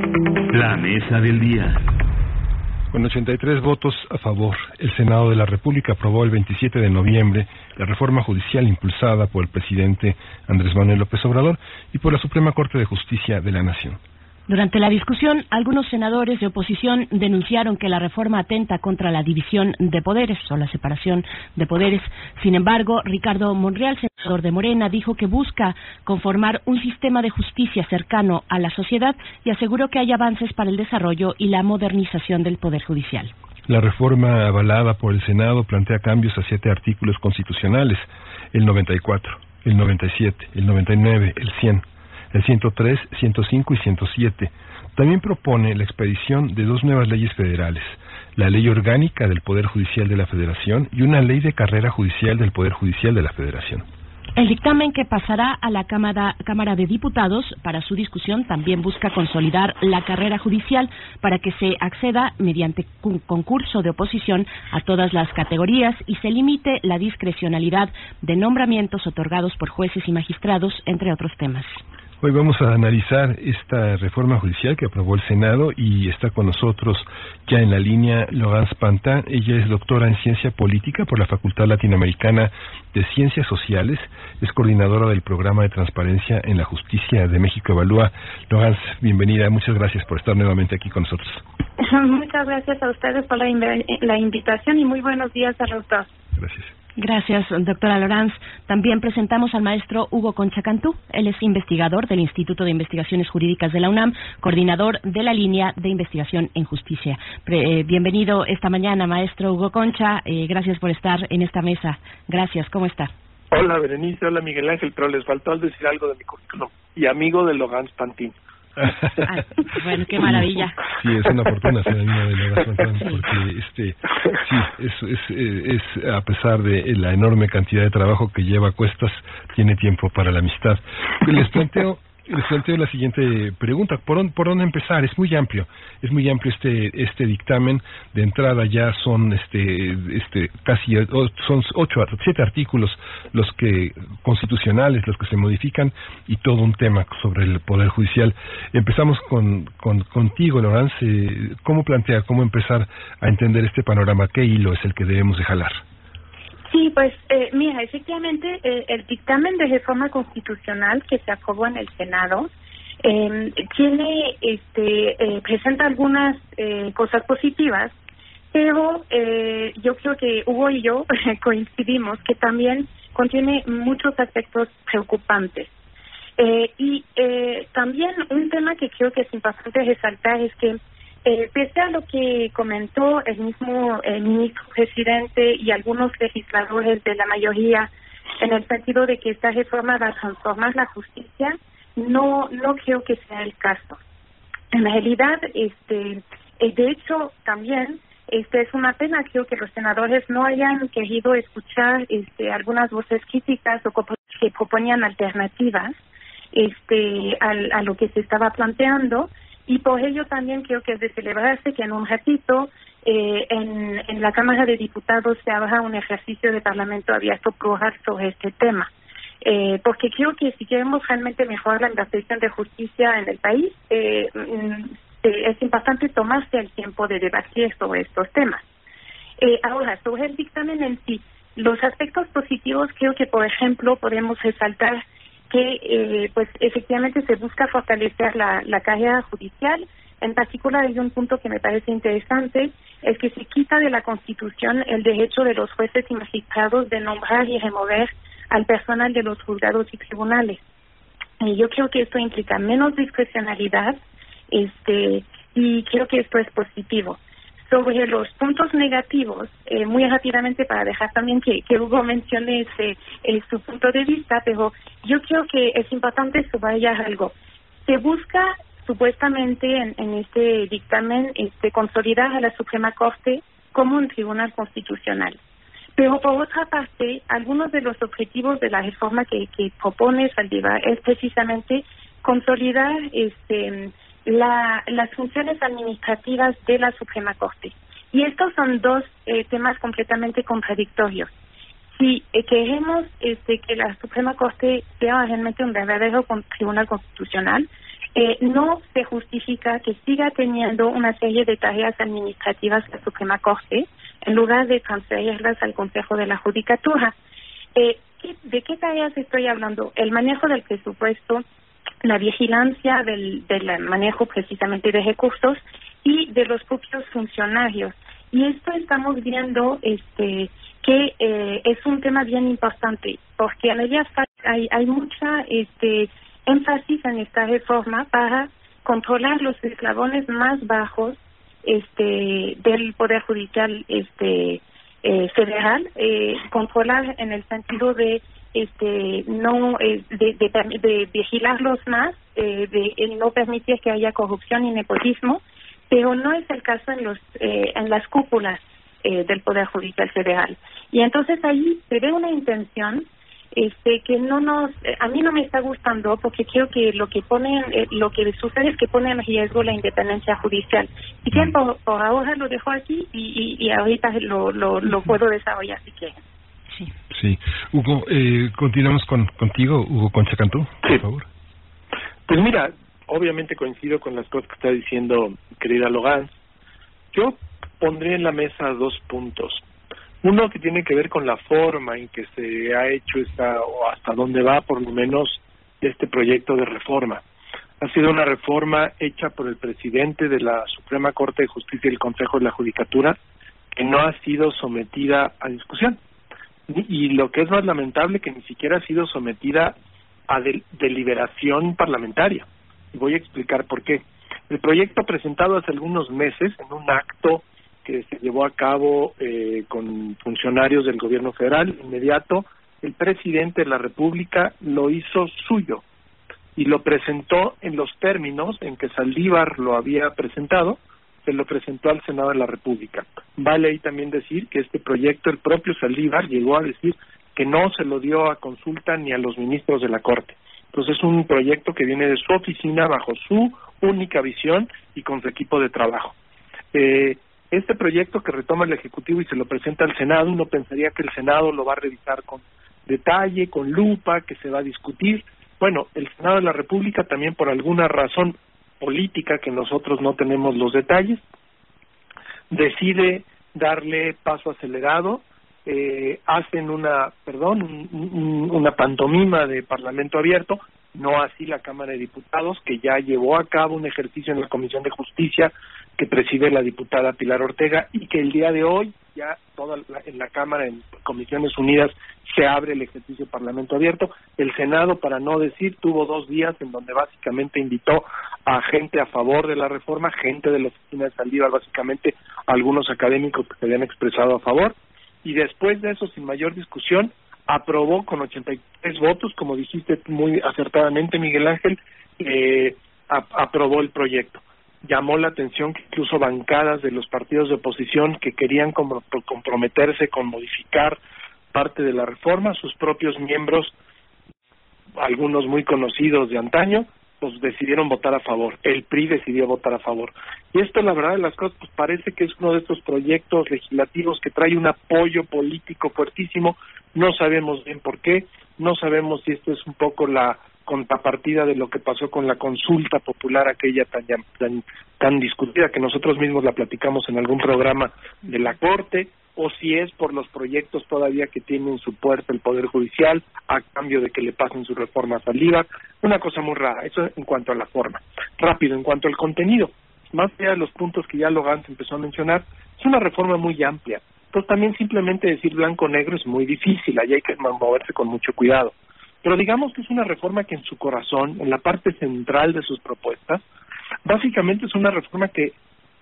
La mesa del día. Con 83 votos a favor, el Senado de la República aprobó el 27 de noviembre la reforma judicial impulsada por el presidente Andrés Manuel López Obrador y por la Suprema Corte de Justicia de la Nación. Durante la discusión, algunos senadores de oposición denunciaron que la reforma atenta contra la división de poderes o la separación de poderes. Sin embargo, Ricardo Monreal, senador de Morena, dijo que busca conformar un sistema de justicia cercano a la sociedad y aseguró que hay avances para el desarrollo y la modernización del Poder Judicial. La reforma avalada por el Senado plantea cambios a siete artículos constitucionales, el 94, el 97, el 99, el 100 el 103, 105 y 107. También propone la expedición de dos nuevas leyes federales, la Ley Orgánica del Poder Judicial de la Federación y una Ley de Carrera Judicial del Poder Judicial de la Federación. El dictamen que pasará a la Cámara, de Diputados para su discusión también busca consolidar la carrera judicial para que se acceda mediante concurso de oposición a todas las categorías y se limite la discrecionalidad de nombramientos otorgados por jueces y magistrados, entre otros temas. Hoy vamos a analizar esta reforma judicial que aprobó el Senado y está con nosotros ya en la línea Laurence Pantin. Ella es doctora en ciencia política por la Facultad Latinoamericana de Ciencias Sociales. Es coordinadora del programa de transparencia en la justicia de México Evalúa. Laurence, bienvenida. Muchas gracias por estar nuevamente aquí con nosotros. Muchas gracias a ustedes por la, invitación y muy buenos días a los dos. Gracias. Gracias, doctora Loranz. También presentamos al maestro Hugo Conchacantú. Él es investigador del Instituto de Investigaciones Jurídicas de la UNAM, coordinador de la línea de investigación en justicia. Eh, bienvenido esta mañana, maestro Hugo Concha. Eh, gracias por estar en esta mesa. Gracias. ¿Cómo está? Hola, Berenice. Hola, Miguel Ángel. Pero les faltó al decir algo de mi currículum. Y amigo de Logan Pantín. Bueno, qué maravilla. Sí, es una fortuna ser amigo de Logan Pantín porque este, sí, es, es, es, a pesar de la enorme cantidad de trabajo que lleva a cuestas, tiene tiempo para la amistad. Les planteo les planteo la siguiente pregunta. ¿Por, ¿Por, dónde empezar? Es muy amplio. Es muy amplio este este dictamen. De entrada ya son este este casi son ocho siete artículos los que constitucionales los que se modifican y todo un tema sobre el poder judicial. Empezamos con, con contigo, Lorenz. ¿Cómo plantea cómo empezar a entender este panorama? ¿Qué hilo es el que debemos de jalar? Sí, pues eh, mira, efectivamente eh, el dictamen de reforma constitucional que se aprobó en el Senado eh, tiene, este, eh, presenta algunas eh, cosas positivas, pero yo creo que Hugo y yo coincidimos que también contiene muchos aspectos preocupantes. Y también un tema que creo que es importante resaltar es que eh, pese a lo que comentó el mismo ministro presidente y algunos legisladores de la mayoría en el sentido de que esta reforma va a transformar la justicia, no no creo que sea el caso. En realidad, este, eh, de hecho, también este es una pena creo que los senadores no hayan querido escuchar este algunas voces críticas o que proponían alternativas este a lo que se estaba planteando y por ello también creo que es de celebrarse que en un ratito eh, en, en la Cámara de Diputados se haga un ejercicio de Parlamento abierto plural sobre este tema. Eh, porque creo que si queremos realmente mejorar la investigación de justicia en el país, eh, mm, es importante tomarse el tiempo de debatir sobre estos temas. Eh, ahora, sobre el dictamen en sí, los aspectos positivos creo que, por ejemplo, podemos resaltar que eh, pues efectivamente se busca fortalecer la, la carrera judicial. En particular hay un punto que me parece interesante, es que se quita de la Constitución el derecho de los jueces y magistrados de nombrar y remover al personal de los juzgados y tribunales. Y yo creo que esto implica menos discrecionalidad este y creo que esto es positivo sobre los puntos negativos, eh, muy rápidamente para dejar también que, Hugo mencione ese, eh, su punto de vista, pero yo creo que es importante subrayar algo. Se busca supuestamente en, en este dictamen este, consolidar a la Suprema Corte como un tribunal constitucional. Pero por otra parte, algunos de los objetivos de la reforma que, que propone Saldivar es precisamente consolidar este la, las funciones administrativas de la Suprema Corte. Y estos son dos eh, temas completamente contradictorios. Si eh, queremos este, que la Suprema Corte sea realmente un verdadero tribunal constitucional, eh, no se justifica que siga teniendo una serie de tareas administrativas la Suprema Corte en lugar de transferirlas al Consejo de la Judicatura. Eh, ¿De qué tareas estoy hablando? El manejo del presupuesto, la vigilancia del, del manejo precisamente de recursos y de los propios funcionarios. Y esto estamos viendo este que eh, es un tema bien importante porque en ella hay, hay mucha este énfasis en esta reforma para controlar los eslabones más bajos este del poder judicial este eh, federal eh, controlar en el sentido de este no eh, de, de, de, vigilarlos más eh, de no permitir que haya corrupción y nepotismo pero no es el caso en los eh, en las cúpulas eh, del poder judicial federal. Y entonces ahí se ve una intención este que no nos eh, a mí no me está gustando porque creo que lo que ponen eh, lo que sucede es que pone en riesgo la independencia judicial. Y que por, ahora lo dejo aquí y, y, y ahorita lo, lo, lo puedo desarrollar si quieren. Sí. Sí. Hugo eh, continuamos con contigo. Hugo Concha Cantú por Sí. favor. Pues mira, obviamente coincido con las cosas que está diciendo querida Logan. Yo pondría en la mesa dos puntos. Uno que tiene que ver con la forma en que se ha hecho esta, o hasta dónde va por lo menos este proyecto de reforma. Ha sido una reforma hecha por el presidente de la Suprema Corte de Justicia y el Consejo de la Judicatura que no ha sido sometida a discusión. Y lo que es más lamentable, que ni siquiera ha sido sometida a del- deliberación parlamentaria. Y voy a explicar por qué. El proyecto presentado hace algunos meses en un acto que se llevó a cabo eh, con funcionarios del gobierno federal, inmediato, el presidente de la República lo hizo suyo y lo presentó en los términos en que Saldívar lo había presentado, se lo presentó al Senado de la República. Vale ahí también decir que este proyecto, el propio Saldívar llegó a decir que no se lo dio a consulta ni a los ministros de la Corte. Entonces es un proyecto que viene de su oficina bajo su única visión y con su equipo de trabajo. Eh, este proyecto que retoma el Ejecutivo y se lo presenta al Senado, uno pensaría que el Senado lo va a revisar con detalle, con lupa, que se va a discutir. Bueno, el Senado de la República también por alguna razón política que nosotros no tenemos los detalles, decide darle paso acelerado, eh, hacen una, perdón, un- un- una pantomima de Parlamento abierto, no así la Cámara de Diputados, que ya llevó a cabo un ejercicio en la Comisión de Justicia que preside la diputada Pilar Ortega y que el día de hoy ya toda la- en la Cámara, en Comisiones Unidas, se abre el ejercicio Parlamento abierto. El Senado, para no decir, tuvo dos días en donde básicamente invitó a gente a favor de la reforma, gente de la oficina de Saldívar, básicamente algunos académicos que se habían expresado a favor, y después de eso, sin mayor discusión, aprobó con 83 votos, como dijiste muy acertadamente, Miguel Ángel, eh, aprobó el proyecto. Llamó la atención que incluso bancadas de los partidos de oposición que querían comprometerse con modificar parte de la reforma, sus propios miembros, algunos muy conocidos de antaño, pues decidieron votar a favor. El PRI decidió votar a favor. Y esto, la verdad de las cosas, pues parece que es uno de estos proyectos legislativos que trae un apoyo político fuertísimo. No sabemos bien por qué. No sabemos si esto es un poco la contrapartida de lo que pasó con la consulta popular aquella tan, tan, tan discutida que nosotros mismos la platicamos en algún programa de la Corte o si es por los proyectos todavía que tiene en su puerta el Poder Judicial a cambio de que le pasen sus reformas al IVA. Una cosa muy rara, eso en cuanto a la forma. Rápido, en cuanto al contenido, más allá de los puntos que ya Logan empezó a mencionar, es una reforma muy amplia. Entonces también simplemente decir blanco-negro es muy difícil, ahí hay que moverse con mucho cuidado. Pero digamos que es una reforma que en su corazón, en la parte central de sus propuestas, básicamente es una reforma que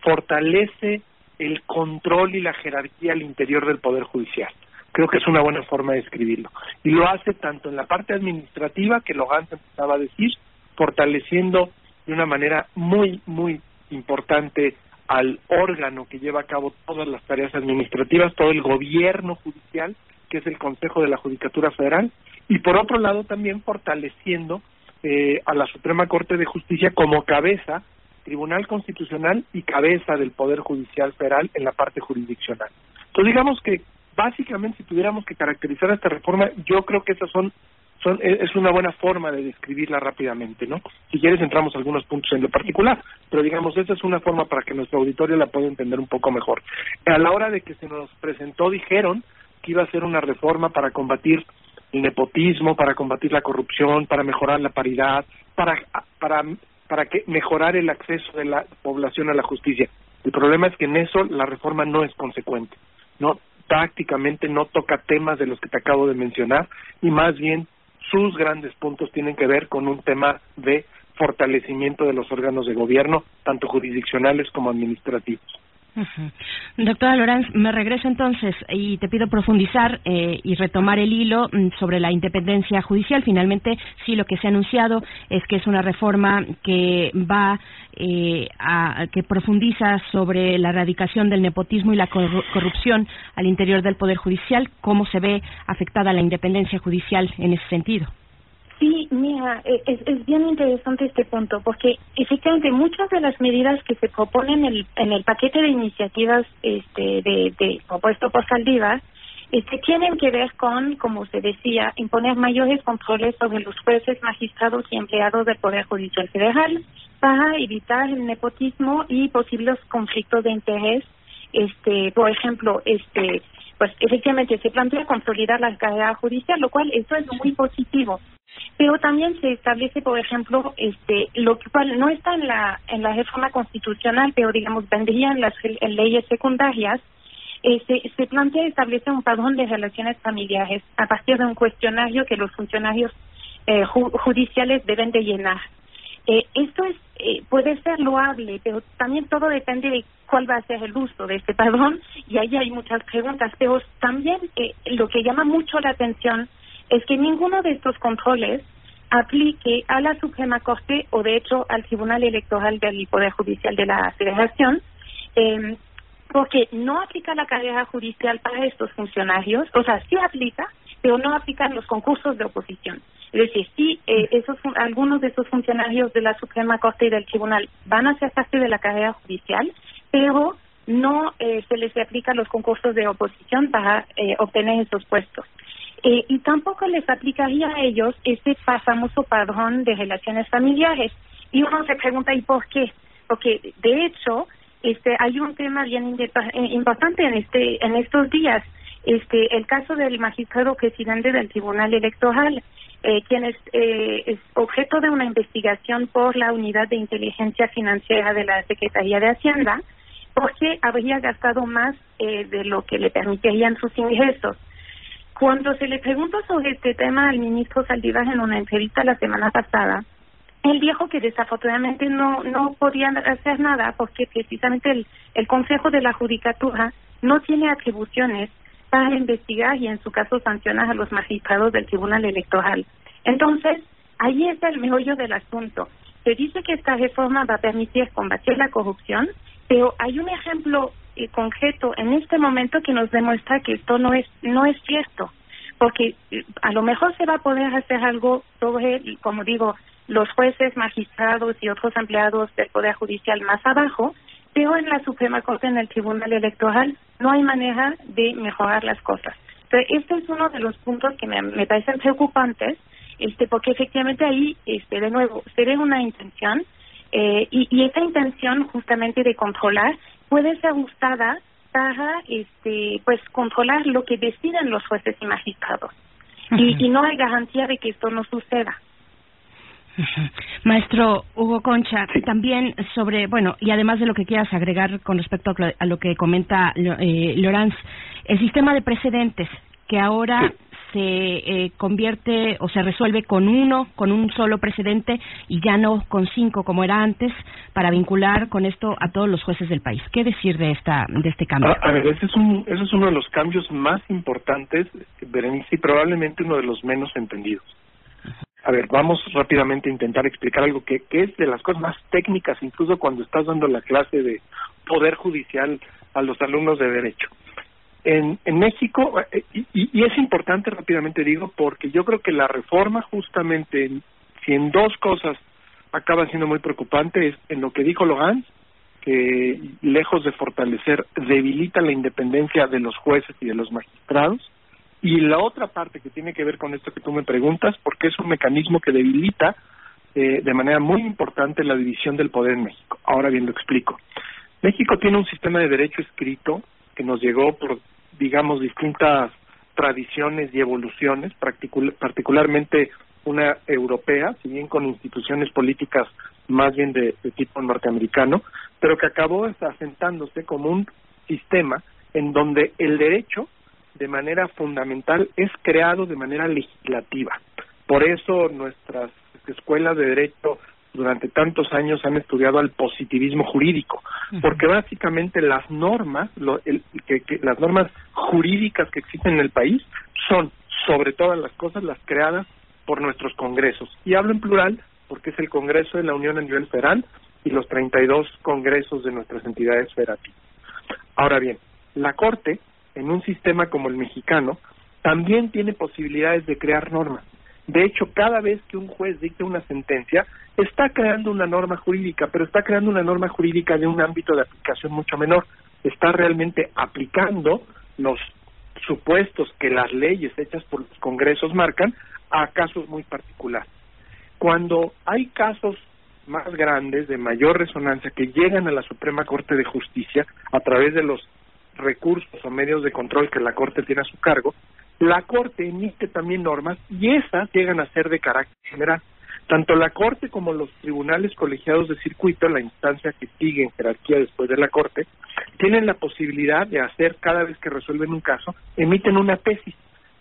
fortalece el control y la jerarquía al interior del Poder Judicial. Creo que es una buena forma de escribirlo. Y lo hace tanto en la parte administrativa, que Logan empezaba a decir, fortaleciendo de una manera muy, muy importante al órgano que lleva a cabo todas las tareas administrativas, todo el gobierno judicial, que es el Consejo de la Judicatura Federal, y por otro lado también fortaleciendo eh, a la Suprema Corte de Justicia como cabeza, Tribunal Constitucional y cabeza del Poder Judicial Federal en la parte jurisdiccional. Entonces digamos que básicamente si tuviéramos que caracterizar esta reforma, yo creo que esas son son, e, es una buena forma de describirla rápidamente, ¿no? Si quieres entramos a algunos puntos en lo particular, pero digamos, esa es una forma para que nuestro auditorio la pueda entender un poco mejor. A la hora de que se nos presentó dijeron que iba a ser una reforma para combatir nepotismo, para combatir la corrupción, para mejorar la paridad, para para para que mejorar el acceso de la población a la justicia. El problema es que en eso la reforma no es consecuente. No prácticamente no toca temas de los que te acabo de mencionar y más bien sus grandes puntos tienen que ver con un tema de fortalecimiento de los órganos de gobierno, tanto jurisdiccionales como administrativos. Doctora Lorenz, me regreso entonces y te pido profundizar eh, y retomar el hilo mm, sobre la independencia judicial. Finalmente, sí, lo que se ha anunciado es que es una reforma que va eh, a, que profundiza sobre la erradicación del nepotismo y la corrupción al interior del Poder Judicial. ¿Cómo se ve afectada la independencia judicial en ese sentido? Sí, mira, e, es, bien interesante este punto, porque efectivamente muchas de las medidas que se proponen en el, en el paquete de iniciativas este, de, de propuesto por Saldívar este, tienen que ver con, como se decía, imponer mayores controles sobre los jueces, magistrados y empleados del Poder Judicial Federal para evitar el nepotismo y posibles conflictos de interés. Este, por ejemplo, este, pues efectivamente se plantea consolidar la carrera judicial, lo cual eso es muy positivo pero también se establece, por ejemplo, este, lo que no está en la en la reforma constitucional, pero digamos vendría en las leyes secundarias, eh, se, plantea establecer un padrón de relaciones familiares a partir de un cuestionario que los funcionarios eh, judiciales deben de llenar. Eh, esto es eh, puede ser loable, pero también todo depende de cuál va a ser el uso de este padrón y ahí hay muchas preguntas. Pero también eh, lo que llama mucho la atención es que ninguno de estos controles aplique a la Suprema Corte o de hecho al Tribunal Electoral del Poder Judicial de la Federación, eh, porque no aplica la carrera judicial para estos funcionarios, o sea, sí aplica, pero no aplica en los concursos de oposición. Es decir, sí, eh, esos, algunos de esos funcionarios de la Suprema Corte y del Tribunal van a ser parte de la carrera judicial, pero no eh, se les aplica los concursos de oposición para eh, obtener esos puestos. Eh, y tampoco les aplicaría a ellos ese famoso padrón de relaciones familiares. Y uno se pregunta, ¿y por qué? Porque, de hecho, este, hay un tema bien eh, importante en, este, en estos días. Este, el caso del magistrado presidente del Tribunal Electoral, eh, quien es, eh, es objeto de una investigación por la Unidad de Inteligencia Financiera de la Secretaría de Hacienda, porque habría gastado más eh, de lo que le permitirían sus ingresos. Cuando se le preguntó sobre este tema al ministro Saldívar en una entrevista la semana pasada, él dijo que desafortunadamente no no podían hacer nada porque precisamente el, el Consejo de la Judicatura no tiene atribuciones para investigar y en su caso sancionar a los magistrados del Tribunal Electoral. Entonces, ahí está el meollo del asunto. Se dice que esta reforma va a permitir combatir la corrupción, pero hay un ejemplo eh, concreto en este momento que nos demuestra que esto no es no es cierto. Porque eh, a lo mejor se va a poder hacer algo sobre como digo los jueces magistrados y otros empleados del poder judicial más abajo pero en la Suprema Corte en el Tribunal Electoral no hay manera de mejorar las cosas. Entonces este es uno de los puntos que me, me parecen preocupantes este porque efectivamente ahí este de nuevo se ve una intención eh, y, y esa intención justamente de controlar puede ser usada para este pues controlar lo que deciden los jueces y magistrados. Y, y no hay garantía de que esto no suceda. Maestro Hugo Concha, también sobre, bueno, y además de lo que quieras agregar con respecto a lo que comenta eh, Lorenz, el sistema de precedentes que ahora se eh, convierte o se resuelve con uno, con un solo precedente y ya no con cinco como era antes para vincular con esto a todos los jueces del país. ¿Qué decir de esta de este cambio? A, ver, ese es un ese es uno de los cambios más importantes, Berenice, y probablemente uno de los menos entendidos. A ver, vamos rápidamente a intentar explicar algo que es de las cosas más técnicas, incluso cuando estás dando la clase de poder judicial a los alumnos de derecho en, en México, eh, y, y, es importante rápidamente digo, porque yo creo que la reforma justamente, si en dos cosas acaba siendo muy preocupante, es en lo que dijo Logan, que lejos de fortalecer, debilita la independencia de los jueces y de los magistrados, Y la otra parte que tiene que ver con esto que tú me preguntas, porque es un mecanismo que debilita eh, de manera muy importante la división del poder en México. Ahora bien, lo explico. México tiene un sistema de derecho escrito que nos llegó por, digamos, distintas tradiciones y evoluciones, particularmente una europea, si bien con instituciones políticas más bien de, tipo norteamericano, pero que acabó asentándose como un sistema en donde el derecho, de manera fundamental, es creado de manera legislativa. Por eso nuestras escuelas de derecho durante tantos años han estudiado al positivismo jurídico, porque básicamente las normas, que, las normas jurídicas que existen en el país son, sobre todas las cosas, las creadas por nuestros congresos. Y hablo en plural porque es el Congreso de la Unión a nivel federal y los 32 congresos de nuestras entidades federativas. Ahora bien, la Corte, en un sistema como el mexicano, también tiene posibilidades de crear normas. De hecho, cada vez que un juez dicta una sentencia, está creando una norma jurídica, pero está creando una norma jurídica de un ámbito de aplicación mucho menor. Está realmente aplicando los supuestos que las leyes hechas por los congresos marcan a casos muy particulares. Cuando hay casos más grandes, de mayor resonancia, que llegan a la Suprema Corte de Justicia a través de los recursos o medios de control que la Corte tiene a su cargo, la Corte emite también normas y esas llegan a ser de carácter general. Tanto la Corte como los tribunales colegiados de circuito, la instancia que sigue en jerarquía después de la Corte, tienen la posibilidad de hacer, cada vez que resuelven un caso, emiten una tesis.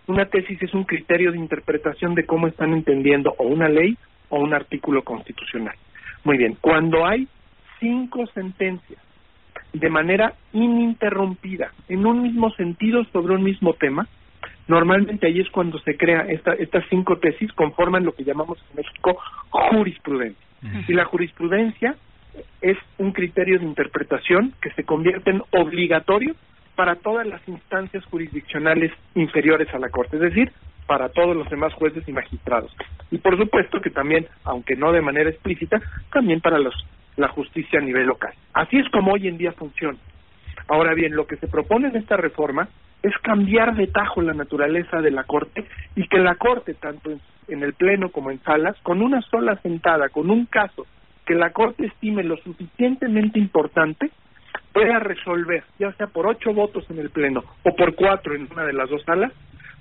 Una tesis es un criterio de interpretación de cómo están entendiendo o una ley o un artículo constitucional. Muy bien, cuando hay cinco sentencias de manera ininterrumpida, en un mismo sentido sobre un mismo tema, Normalmente ahí es cuando se crea esta, estas cinco tesis conforman lo que llamamos en México jurisprudencia. Y la jurisprudencia es un criterio de interpretación que se convierte en obligatorio para todas las instancias jurisdiccionales inferiores a la Corte, es decir, para todos los demás jueces y magistrados. Y por supuesto que también, aunque no de manera explícita, también para los, la justicia a nivel local. Así es como hoy en día funciona. Ahora bien, lo que se propone en esta reforma es cambiar de tajo la naturaleza de la Corte y que la Corte, tanto en, el Pleno como en salas, con una sola sentada, con un caso que la Corte estime lo suficientemente importante, pueda resolver, ya sea por ocho votos en el Pleno o por cuatro en una de las dos salas,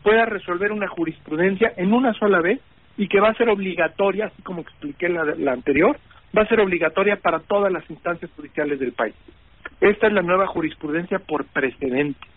pueda resolver una jurisprudencia en una sola vez y que va a ser obligatoria, así como expliqué la, la anterior, va a ser obligatoria para todas las instancias judiciales del país. Esta es la nueva jurisprudencia por precedente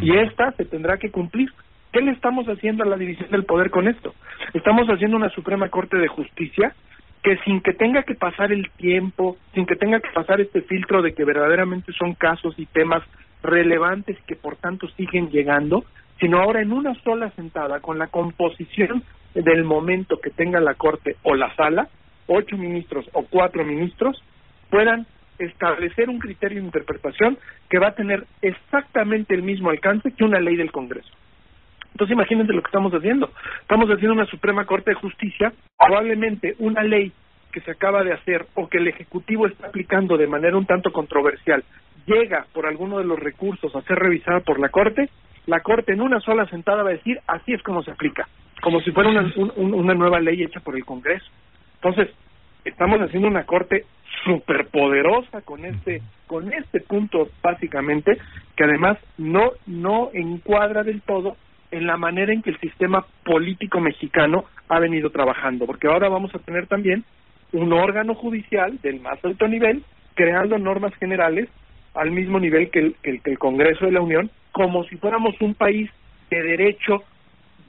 y esta se tendrá que cumplir. ¿Qué le estamos haciendo a la división del poder con esto? Estamos haciendo una Suprema Corte de Justicia que sin que tenga que pasar el tiempo, sin que tenga que pasar este filtro de que verdaderamente son casos y temas relevantes que por tanto siguen llegando, sino ahora en una sola sentada, con la composición del momento que tenga la Corte o la sala, ocho ministros o cuatro ministros, puedan establecer un criterio de interpretación que va a tener exactamente el mismo alcance que una ley del Congreso. Entonces imagínense lo que estamos haciendo. Estamos haciendo una Suprema Corte de Justicia, probablemente una ley que se acaba de hacer o que el Ejecutivo está aplicando de manera un tanto controversial llega por alguno de los recursos a ser revisada por la Corte, la Corte en una sola sentada va a decir así es como se aplica, como si fuera una, una nueva ley hecha por el Congreso. Entonces, estamos haciendo una Corte superpoderosa con este con este punto básicamente que además no no encuadra del todo en la manera en que el sistema político mexicano ha venido trabajando porque ahora vamos a tener también un órgano judicial del más alto nivel creando normas generales al mismo nivel que el, que el Congreso de la Unión como si fuéramos un país de derecho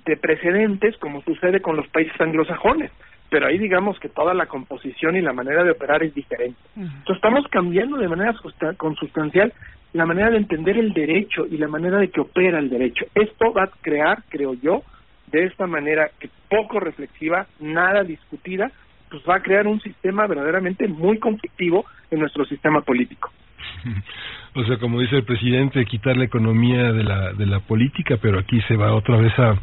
de precedentes como sucede con los países anglosajones pero ahí digamos que toda la composición y la manera de operar es diferente. Entonces estamos cambiando de manera consustancial la manera de entender el derecho y la manera de que opera el derecho. Esto va a crear, creo yo, de esta manera que poco reflexiva, nada discutida, pues va a crear un sistema verdaderamente muy conflictivo en nuestro sistema político. O sea, como dice el presidente, quitar la economía de la, de la política, pero aquí se va otra vez a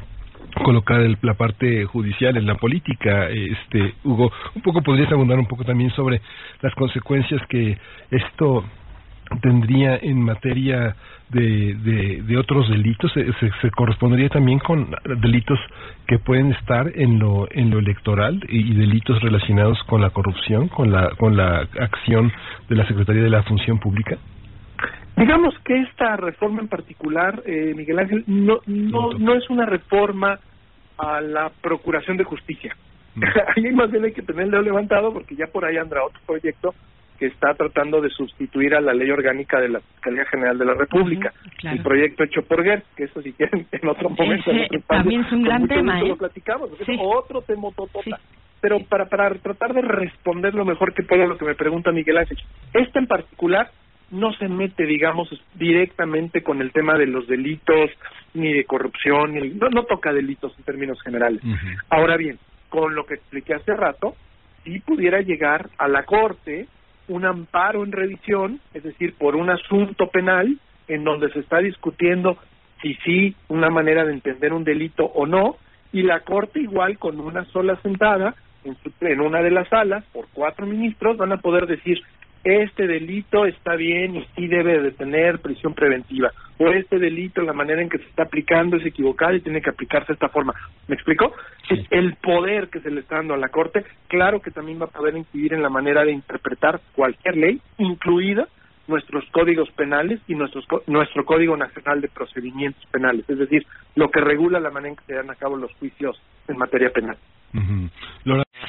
colocar el, la parte judicial en la política. Este, Hugo, un poco podrías abundar un poco también sobre las consecuencias que esto tendría en materia de, de, otros delitos se, se, correspondería también con delitos que pueden estar en lo en lo electoral y, delitos relacionados con la corrupción con la con la acción de la Secretaría de la Función Pública digamos que esta reforma en particular eh, Miguel Ángel no no no es una reforma a la procuración de justicia ahí más bien hay que tener el dedo levantado porque ya por ahí andará otro proyecto que está tratando de sustituir a la ley orgánica de la Fiscalía General de la República, el proyecto hecho por GER, que eso si quieren en otro momento. también es un gran tema. ¿eh? Lo platicamos, otro tema totota. Pero para, para tratar de responder lo mejor que puedo a lo que me pregunta Miguel Ángel, este en particular no se mete, digamos, directamente con el tema de los delitos, ni de corrupción, ni, no, no toca delitos en términos generales. Ahora bien, con lo que expliqué hace rato, si pudiera llegar a la Corte un amparo en revisión, es decir, por un asunto penal en donde se está discutiendo si sí una manera de entender un delito o no, y la Corte igual con una sola sentada en, en una de las salas por cuatro ministros van a poder decir este delito está bien y sí debe de tener prisión preventiva, o este delito, la manera en que se está aplicando es equivocada y tiene que aplicarse de esta forma. ¿Me explico? Es el poder que se le está dando a la Corte, claro que también va a poder incidir en la manera de interpretar cualquier ley, incluida nuestros códigos penales y nuestros, nuestro Código Nacional de Procedimientos Penales, es decir, lo que regula la manera en que se dan a cabo los juicios en materia penal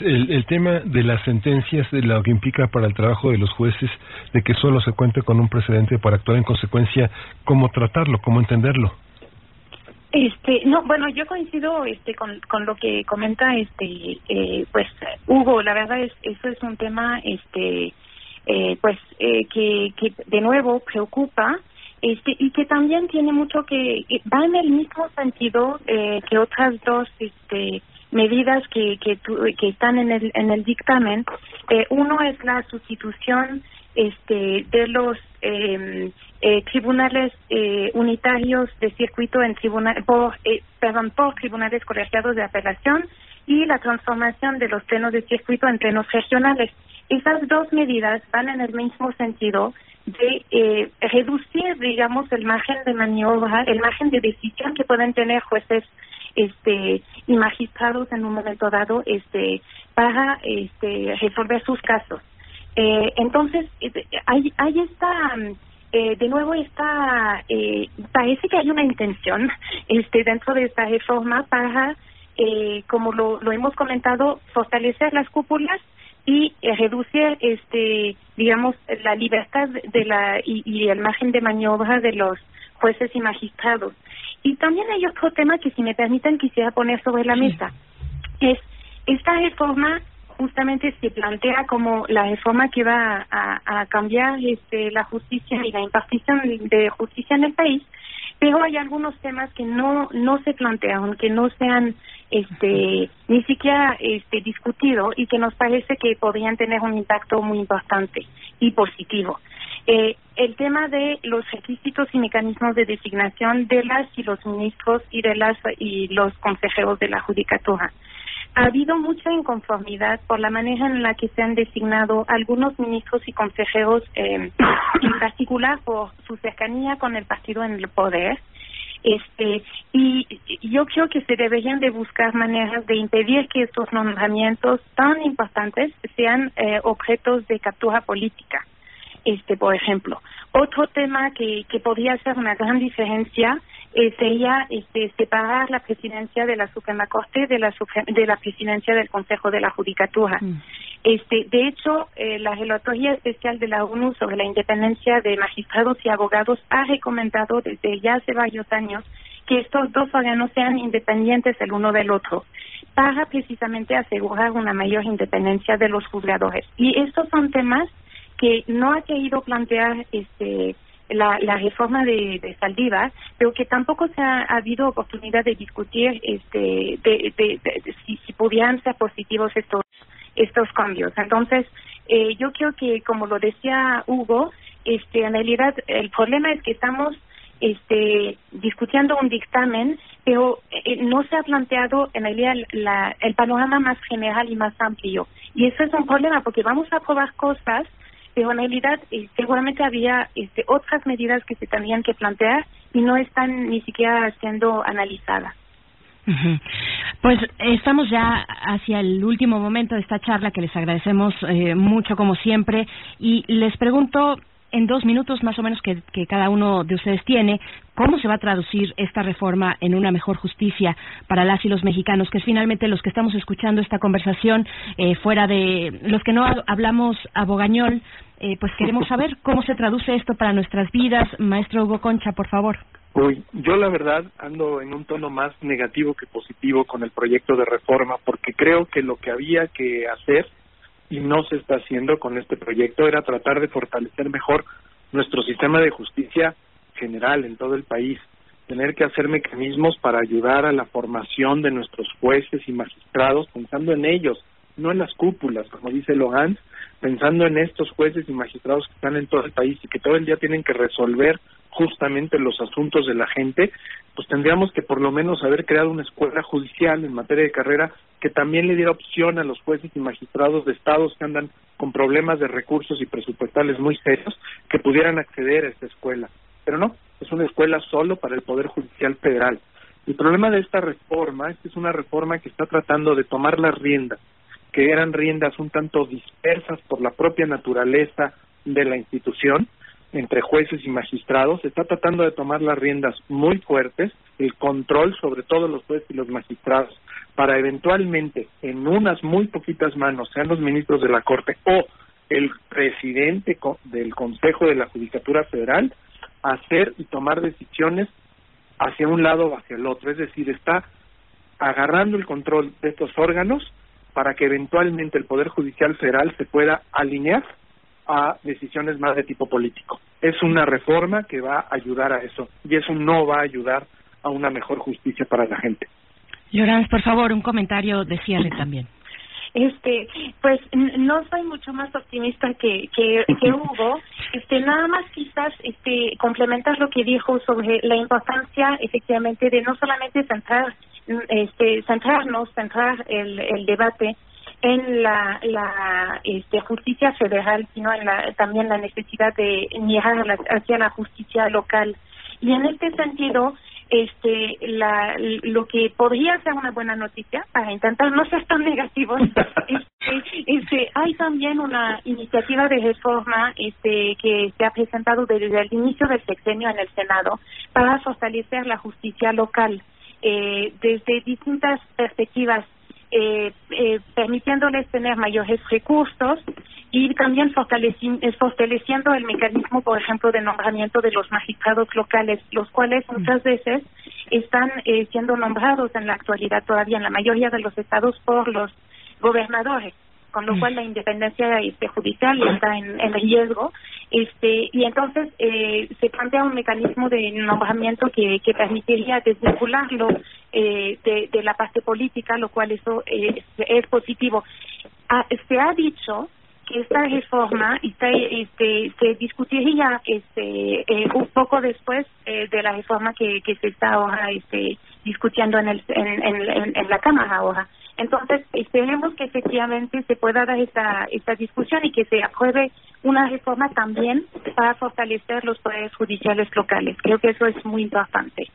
el, el, tema de las sentencias, de lo que implica para el trabajo de los jueces, de que solo se cuente con un precedente para actuar en consecuencia, ¿cómo tratarlo, cómo entenderlo? Este, no, bueno, yo coincido este con, con lo que comenta este eh, pues Hugo, la verdad es eso es un tema este eh, pues eh, que que de nuevo preocupa este y que también tiene mucho que va en el mismo sentido eh, que otras dos este medidas que, que, que están en el, en el dictamen. Eh, uno es la sustitución este, de los eh, eh, tribunales eh, unitarios de circuito en tribunal, por, eh, perdón, por tribunales colegiados de apelación y la transformación de los plenos de circuito en plenos regionales. Esas dos medidas van en el mismo sentido de eh, reducir, digamos, el margen de maniobra, el margen de decisión que pueden tener jueces este y magistrados en un momento dado este para este resolver sus casos. Eh, entonces eh, hay hay esta eh, de nuevo está eh, parece que hay una intención este dentro de esta reforma para eh, como lo, lo hemos comentado fortalecer las cúpulas y eh, reducir este digamos la libertad de la y el margen de maniobra de los jueces y magistrados y también hay otro tema que, si me permiten, quisiera poner sobre la mesa. Es esta reforma justamente se plantea como la reforma que va a, a cambiar este, la justicia y la impartición de justicia en el país, pero hay algunos temas que no no se plantean, que no se han este, ni siquiera este, discutido y que nos parece que podrían tener un impacto muy importante y positivo. Eh, el tema de los requisitos y mecanismos de designación de las y los ministros y de las y los consejeros de la judicatura. Ha habido mucha inconformidad por la manera en la que se han designado algunos ministros y consejeros, eh, en particular por su cercanía con el partido en el poder. Este, y yo creo que se deberían de buscar maneras de impedir que estos nombramientos tan importantes sean eh, objetos de captura política este por ejemplo otro tema que que podría ser una gran diferencia eh, sería este separar la presidencia de la Suprema Corte de la de la presidencia del Consejo de la Judicatura mm. este de hecho eh, la relatoría especial de la ONU sobre la independencia de magistrados y abogados ha recomendado desde ya hace varios años que estos dos órganos sean independientes el uno del otro para precisamente asegurar una mayor independencia de los juzgadores y estos son temas que no ha querido plantear este la, la reforma de, de Saldívar, pero que tampoco se ha, habido oportunidad de discutir este de, si, si pudieran ser positivos estos estos cambios. Entonces, eh, yo creo que como lo decía Hugo, este en realidad el problema es que estamos este discutiendo un dictamen, pero eh, no se ha planteado en realidad la, el panorama más general y más amplio. Y eso es un problema porque vamos a aprobar cosas eh, seguramente había este, otras medidas que se tenían que plantear y no están ni siquiera siendo analizadas. Pues estamos ya hacia el último momento de esta charla que les agradecemos eh, mucho como siempre y les pregunto en dos minutos más o menos que, cada uno de ustedes tiene, ¿cómo se va a traducir esta reforma en una mejor justicia para las y los mexicanos? Que es finalmente los que estamos escuchando esta conversación eh, fuera de los que no hablamos abogañol, eh, pues queremos saber cómo se traduce esto para nuestras vidas. Maestro Hugo Concha, por favor. Uy, yo la verdad ando en un tono más negativo que positivo con el proyecto de reforma porque creo que lo que había que hacer y no se está haciendo con este proyecto era tratar de fortalecer mejor nuestro sistema de justicia general en todo el país, tener que hacer mecanismos para ayudar a la formación de nuestros jueces y magistrados pensando en ellos, no en las cúpulas, como dice Logan, pensando en estos jueces y magistrados que están en todo el país y que todo el día tienen que resolver justamente los asuntos de la gente, pues tendríamos que por lo menos haber creado una escuela judicial en materia de carrera que también le diera opción a los jueces y magistrados de estados que andan con problemas de recursos y presupuestales muy serios que pudieran acceder a esta escuela. Pero no, es una escuela solo para el Poder Judicial Federal. El problema de esta reforma es que es una reforma que está tratando de tomar las riendas, que eran riendas un tanto dispersas por la propia naturaleza de la institución, entre jueces y magistrados, está tratando de tomar las riendas muy fuertes, el control sobre todos los jueces y los magistrados, para eventualmente en unas muy poquitas manos, sean los ministros de la Corte o el presidente del Consejo de la Judicatura Federal, hacer y tomar decisiones hacia un lado o hacia el otro. Es decir, está agarrando el control de estos órganos para que eventualmente el Poder Judicial Federal se pueda alinear a decisiones más de tipo político. Es una reforma que va a ayudar a eso y eso no va a ayudar a una mejor justicia para la gente. Llorans, por favor, un comentario de cierre también. Este, pues no soy mucho más optimista que, que, que Hugo. Este, nada más quizás este, complementar lo que dijo sobre la importancia efectivamente de no solamente centrar, este, centrarnos, centrar el, el debate en la, la este, justicia federal, sino en la, también la necesidad de mirar hacia la justicia local. Y en este sentido, este la lo que podría ser una buena noticia para intentar no ser tan negativos este, este hay también una iniciativa de reforma este que se ha presentado desde el inicio del sexenio en el senado para fortalecer la justicia local eh, desde distintas perspectivas eh, eh, permitiéndoles tener mayores recursos y también eh, fortaleciendo el mecanismo, por ejemplo, de nombramiento de los magistrados locales, los cuales mm. muchas veces están eh, siendo nombrados en la actualidad todavía en la mayoría de los estados por los gobernadores con lo cual la independencia este, judicial está en, en riesgo este y entonces eh, se plantea un mecanismo de nombramiento que, que permitiría desvincularlo eh, de, de la parte política lo cual eso es, es positivo ah, se ha dicho que esta reforma está, este, se discutiría este, eh, un poco después eh, de la reforma que, que se está ahora este, discutiendo en, el, en, en, en la Cámara ahora. Entonces, esperemos que efectivamente se pueda dar esta, esta discusión y que se apruebe una reforma también para fortalecer los poderes judiciales locales. Creo que eso es muy importante.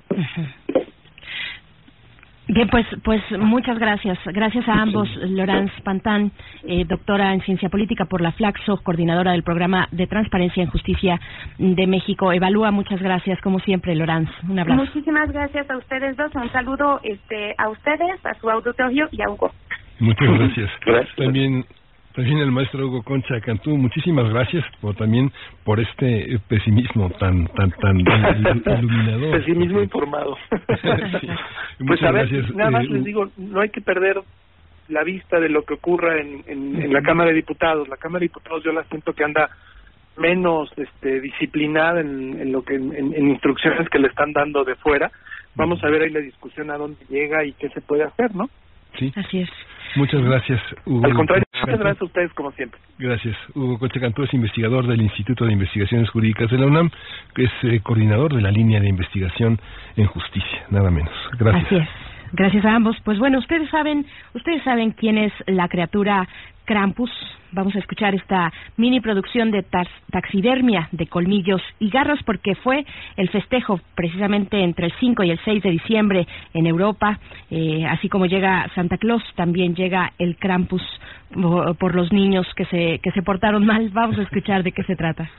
Bien, pues, pues muchas gracias. Gracias a ambos, Laurence Pantán, eh, doctora en Ciencia Política por la Flaxo, coordinadora del programa de Transparencia en Justicia de México. Evalúa, muchas gracias, como siempre, Laurence. Un abrazo. Muchísimas gracias a ustedes dos. Un saludo este, a ustedes, a su auditorio y a Hugo. Muchas gracias. gracias. También también el maestro Hugo Concha Cantú, muchísimas gracias por también por este pesimismo tan tan tan iluminador. Pesimismo informado. Pues a ver, nada más eh, les digo, no hay que perder la vista de lo que ocurra en, en, la Cámara de Diputados. La Cámara de Diputados yo la siento que anda menos este, disciplinada en, en lo que en, instrucciones que le están dando de fuera. Vamos a ver ahí la discusión a dónde llega y qué se puede hacer, ¿no? Sí. Así es. Muchas gracias, Hugo. Al contrario, muchas gracias a ustedes, como siempre. Gracias. Hugo Coche Cantú es investigador del Instituto de Investigaciones Jurídicas de la UNAM, que es eh, coordinador de la línea de investigación en justicia, nada menos. Gracias. Así es. Gracias a ambos. Pues bueno, ustedes saben, ustedes saben quién es la criatura Krampus. Vamos a escuchar esta mini producción de taxidermia de colmillos y garras porque fue el festejo precisamente entre el 5 y el 6 de diciembre en Europa. Eh, así como llega Santa Claus, también llega el Krampus por, los niños que se, que se portaron mal. Vamos a escuchar de qué se trata.